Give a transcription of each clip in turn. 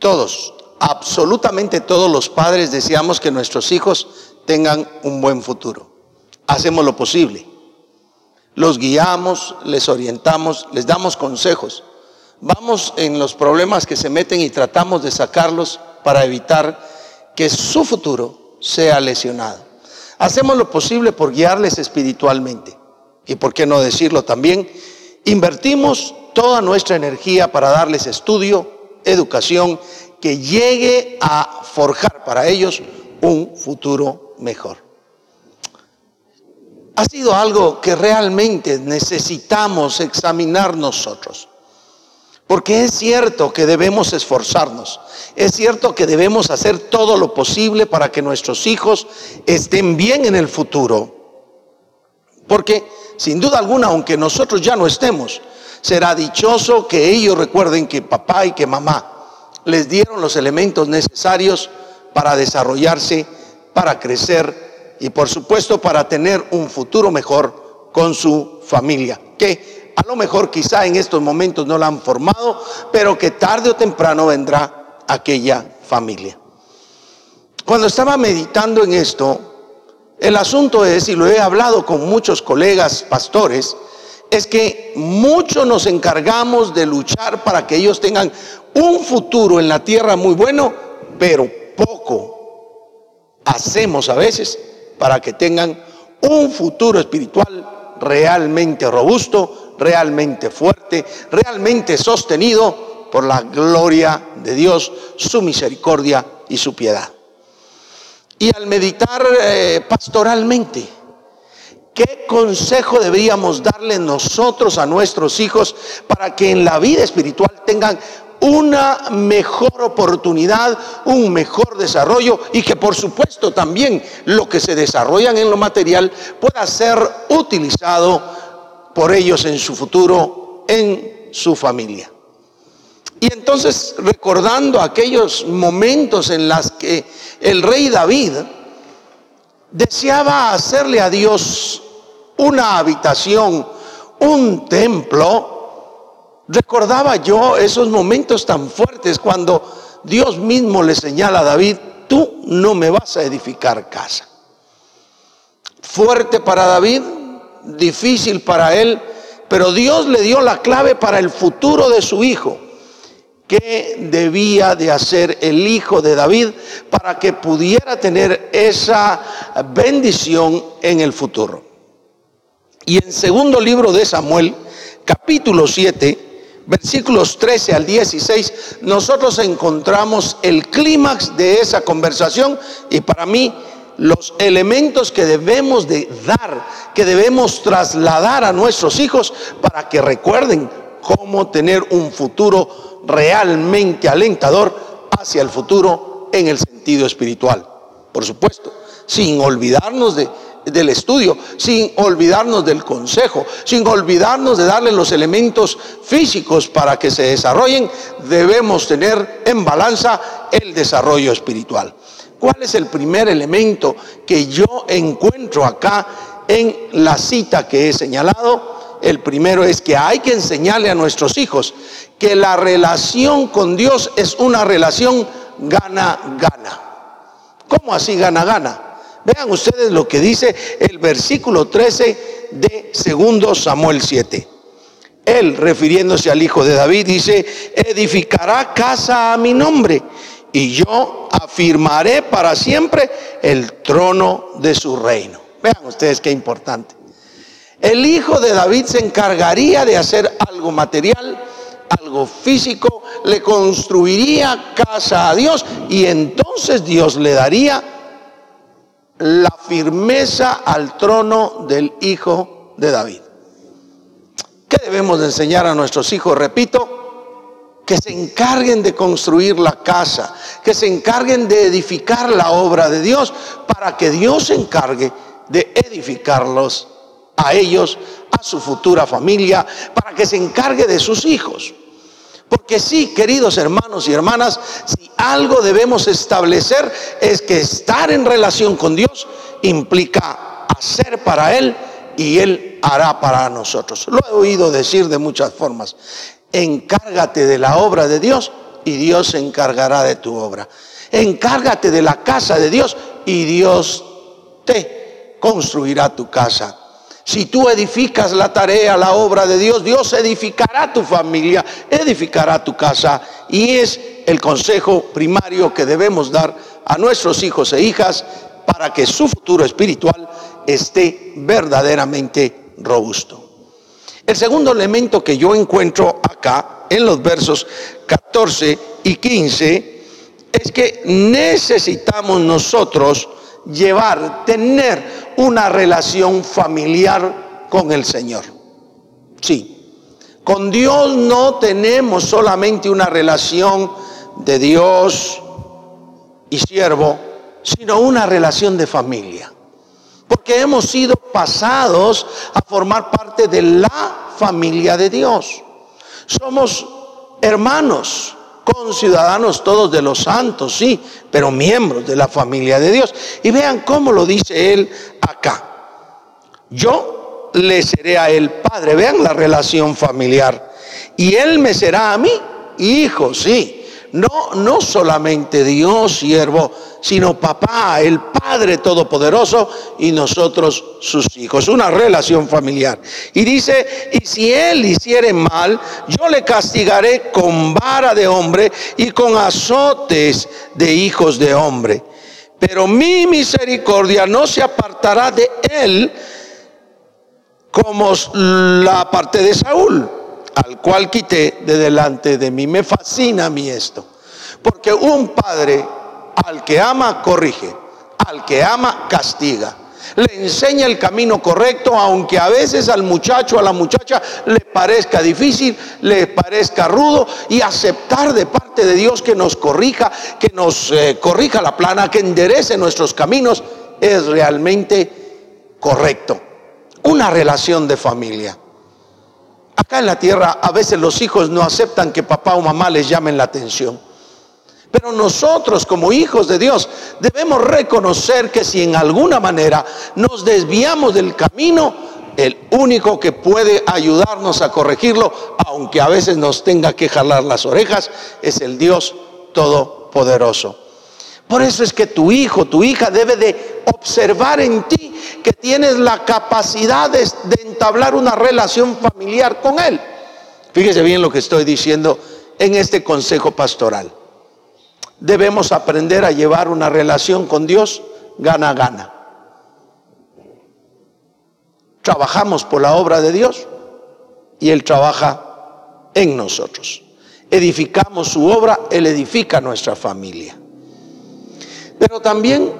Todos, absolutamente todos los padres deseamos que nuestros hijos tengan un buen futuro. Hacemos lo posible. Los guiamos, les orientamos, les damos consejos. Vamos en los problemas que se meten y tratamos de sacarlos para evitar que su futuro sea lesionado. Hacemos lo posible por guiarles espiritualmente. Y por qué no decirlo también, invertimos toda nuestra energía para darles estudio, educación que llegue a forjar para ellos un futuro mejor. Ha sido algo que realmente necesitamos examinar nosotros. Porque es cierto que debemos esforzarnos, es cierto que debemos hacer todo lo posible para que nuestros hijos estén bien en el futuro. Porque sin duda alguna, aunque nosotros ya no estemos, será dichoso que ellos recuerden que papá y que mamá les dieron los elementos necesarios para desarrollarse, para crecer y por supuesto para tener un futuro mejor con su familia. Que a lo mejor quizá en estos momentos no la han formado, pero que tarde o temprano vendrá aquella familia. Cuando estaba meditando en esto, el asunto es, y lo he hablado con muchos colegas pastores, es que muchos nos encargamos de luchar para que ellos tengan un futuro en la tierra muy bueno, pero poco hacemos a veces para que tengan un futuro espiritual realmente robusto, realmente fuerte, realmente sostenido por la gloria de Dios, su misericordia y su piedad. Y al meditar eh, pastoralmente, ¿qué consejo deberíamos darle nosotros a nuestros hijos para que en la vida espiritual tengan una mejor oportunidad, un mejor desarrollo y que por supuesto también lo que se desarrollan en lo material pueda ser utilizado por ellos en su futuro, en su familia. Y entonces, recordando aquellos momentos en los que el rey David deseaba hacerle a Dios una habitación, un templo, recordaba yo esos momentos tan fuertes cuando Dios mismo le señala a David, tú no me vas a edificar casa. Fuerte para David, difícil para él, pero Dios le dio la clave para el futuro de su hijo. ¿Qué debía de hacer el hijo de David para que pudiera tener esa bendición en el futuro? Y en segundo libro de Samuel, capítulo 7, versículos 13 al 16, nosotros encontramos el clímax de esa conversación y para mí los elementos que debemos de dar, que debemos trasladar a nuestros hijos para que recuerden cómo tener un futuro realmente alentador hacia el futuro en el sentido espiritual. Por supuesto, sin olvidarnos de, del estudio, sin olvidarnos del consejo, sin olvidarnos de darle los elementos físicos para que se desarrollen, debemos tener en balanza el desarrollo espiritual. ¿Cuál es el primer elemento que yo encuentro acá en la cita que he señalado? El primero es que hay que enseñarle a nuestros hijos que la relación con Dios es una relación gana-gana. ¿Cómo así gana-gana? Vean ustedes lo que dice el versículo 13 de segundo Samuel 7. Él, refiriéndose al hijo de David, dice, edificará casa a mi nombre y yo afirmaré para siempre el trono de su reino. Vean ustedes qué importante. El hijo de David se encargaría de hacer algo material, algo físico, le construiría casa a Dios y entonces Dios le daría la firmeza al trono del hijo de David. ¿Qué debemos de enseñar a nuestros hijos? Repito, que se encarguen de construir la casa, que se encarguen de edificar la obra de Dios, para que Dios se encargue de edificarlos a ellos, a su futura familia, para que se encargue de sus hijos. Porque sí, queridos hermanos y hermanas, si algo debemos establecer es que estar en relación con Dios implica hacer para Él y Él hará para nosotros. Lo he oído decir de muchas formas encárgate de la obra de Dios y Dios se encargará de tu obra. Encárgate de la casa de Dios y Dios te construirá tu casa. Si tú edificas la tarea, la obra de Dios, Dios edificará tu familia, edificará tu casa. Y es el consejo primario que debemos dar a nuestros hijos e hijas para que su futuro espiritual esté verdaderamente robusto. El segundo elemento que yo encuentro acá en los versos 14 y 15 es que necesitamos nosotros llevar, tener una relación familiar con el Señor. Sí, con Dios no tenemos solamente una relación de Dios y siervo, sino una relación de familia. Porque hemos sido pasados a formar parte de la familia de Dios. Somos hermanos, ciudadanos todos de los santos, sí, pero miembros de la familia de Dios. Y vean cómo lo dice él acá. Yo le seré a él padre, vean la relación familiar. Y él me será a mí hijo, sí. No, no solamente Dios, siervo, sino papá, el Padre Todopoderoso y nosotros sus hijos. Una relación familiar. Y dice, y si él hiciere mal, yo le castigaré con vara de hombre y con azotes de hijos de hombre. Pero mi misericordia no se apartará de él como la parte de Saúl al cual quité de delante de mí. Me fascina a mí esto. Porque un padre al que ama corrige, al que ama castiga. Le enseña el camino correcto, aunque a veces al muchacho, a la muchacha le parezca difícil, le parezca rudo, y aceptar de parte de Dios que nos corrija, que nos eh, corrija la plana, que enderece nuestros caminos, es realmente correcto. Una relación de familia. Acá en la tierra a veces los hijos no aceptan que papá o mamá les llamen la atención. Pero nosotros como hijos de Dios debemos reconocer que si en alguna manera nos desviamos del camino, el único que puede ayudarnos a corregirlo, aunque a veces nos tenga que jalar las orejas, es el Dios Todopoderoso. Por eso es que tu hijo, tu hija debe de observar en ti que tienes la capacidad de, entablar una relación familiar con Él. Fíjese bien lo que estoy diciendo en este consejo pastoral. Debemos aprender a llevar una relación con Dios gana-gana. Trabajamos por la obra de Dios y Él trabaja en nosotros. Edificamos su obra, Él edifica nuestra familia. Pero también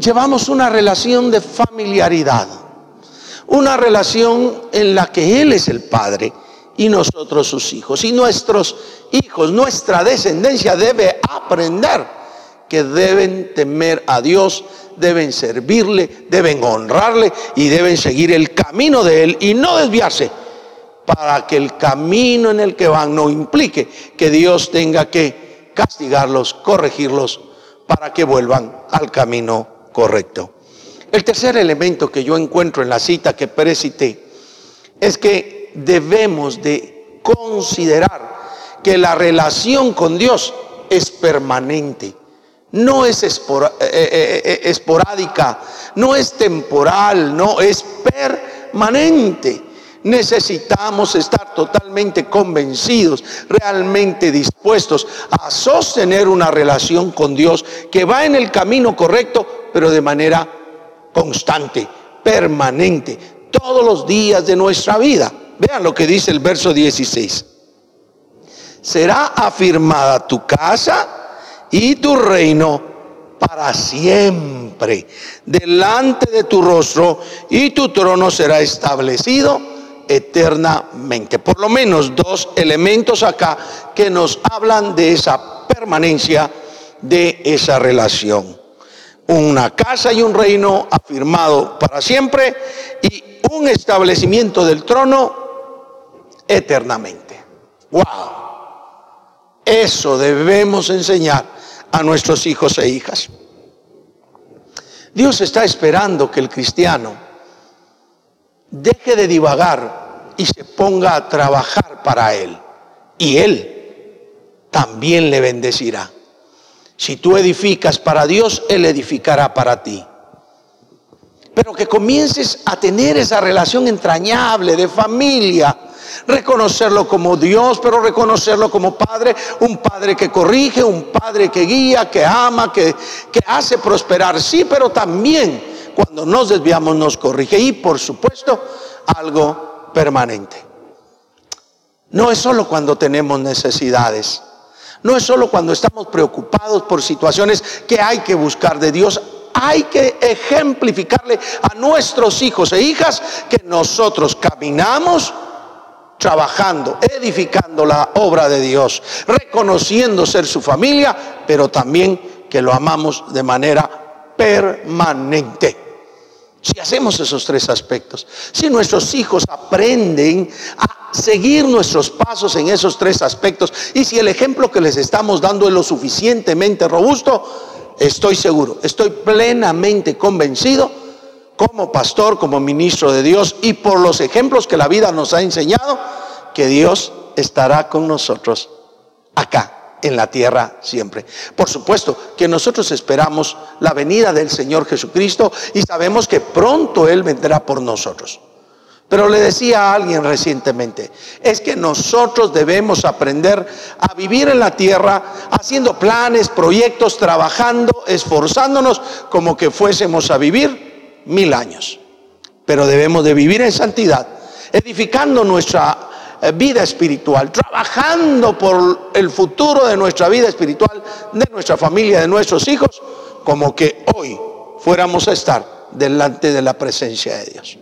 llevamos una relación de familiaridad, una relación en la que Él es el Padre y nosotros sus hijos. Y nuestros hijos, nuestra descendencia debe aprender que deben temer a Dios, deben servirle, deben honrarle y deben seguir el camino de Él y no desviarse para que el camino en el que van no implique que Dios tenga que castigarlos, corregirlos para que vuelvan al camino correcto. El tercer elemento que yo encuentro en la cita que precité es que debemos de considerar que la relación con Dios es permanente, no es eh, eh, eh, esporádica, no es temporal, no es permanente. Necesitamos estar totalmente convencidos, realmente dispuestos a sostener una relación con Dios que va en el camino correcto, pero de manera constante, permanente, todos los días de nuestra vida. Vean lo que dice el verso 16. Será afirmada tu casa y tu reino para siempre delante de tu rostro y tu trono será establecido eternamente. Por lo menos dos elementos acá que nos hablan de esa permanencia de esa relación. Una casa y un reino afirmado para siempre y un establecimiento del trono eternamente. ¡Wow! Eso debemos enseñar a nuestros hijos e hijas. Dios está esperando que el cristiano deje de divagar y se ponga a trabajar para Él. Y Él también le bendecirá. Si tú edificas para Dios, Él edificará para ti. Pero que comiences a tener esa relación entrañable de familia, reconocerlo como Dios, pero reconocerlo como Padre, un Padre que corrige, un Padre que guía, que ama, que, que hace prosperar, sí, pero también cuando nos desviamos nos corrige y por supuesto algo permanente. No es solo cuando tenemos necesidades, no es solo cuando estamos preocupados por situaciones que hay que buscar de Dios, hay que ejemplificarle a nuestros hijos e hijas que nosotros caminamos trabajando, edificando la obra de Dios, reconociendo ser su familia, pero también que lo amamos de manera permanente. Si hacemos esos tres aspectos, si nuestros hijos aprenden a seguir nuestros pasos en esos tres aspectos y si el ejemplo que les estamos dando es lo suficientemente robusto, estoy seguro, estoy plenamente convencido como pastor, como ministro de Dios y por los ejemplos que la vida nos ha enseñado, que Dios estará con nosotros acá en la tierra siempre. Por supuesto que nosotros esperamos la venida del Señor Jesucristo y sabemos que pronto Él vendrá por nosotros. Pero le decía a alguien recientemente, es que nosotros debemos aprender a vivir en la tierra haciendo planes, proyectos, trabajando, esforzándonos como que fuésemos a vivir mil años. Pero debemos de vivir en santidad, edificando nuestra eh, vida espiritual, trabajando por el futuro de nuestra vida espiritual, de nuestra familia, de nuestros hijos, como que hoy fuéramos a estar delante de la presencia de Dios.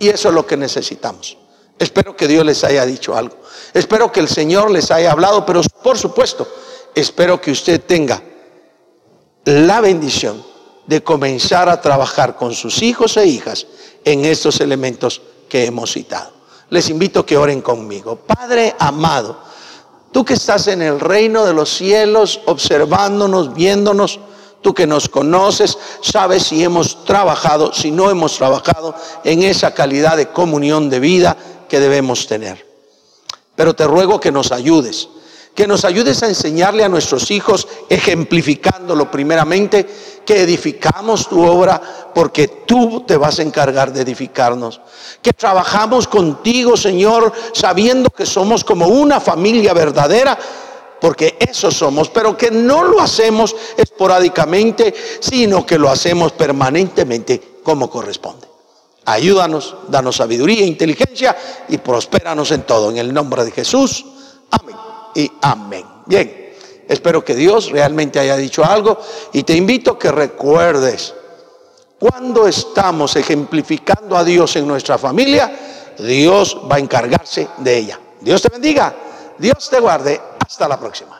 Y eso es lo que necesitamos. Espero que Dios les haya dicho algo. Espero que el Señor les haya hablado, pero por supuesto, espero que usted tenga la bendición de comenzar a trabajar con sus hijos e hijas en estos elementos que hemos citado. Les invito a que oren conmigo. Padre amado, tú que estás en el reino de los cielos, observándonos, viéndonos, tú que nos conoces, sabes si hemos trabajado, si no hemos trabajado en esa calidad de comunión de vida que debemos tener. Pero te ruego que nos ayudes que nos ayudes a enseñarle a nuestros hijos, ejemplificándolo primeramente, que edificamos tu obra porque tú te vas a encargar de edificarnos. Que trabajamos contigo, Señor, sabiendo que somos como una familia verdadera, porque eso somos, pero que no lo hacemos esporádicamente, sino que lo hacemos permanentemente como corresponde. Ayúdanos, danos sabiduría, inteligencia y prospéranos en todo. En el nombre de Jesús. Amén y amén. Bien, espero que Dios realmente haya dicho algo y te invito a que recuerdes, cuando estamos ejemplificando a Dios en nuestra familia, Dios va a encargarse de ella. Dios te bendiga, Dios te guarde, hasta la próxima.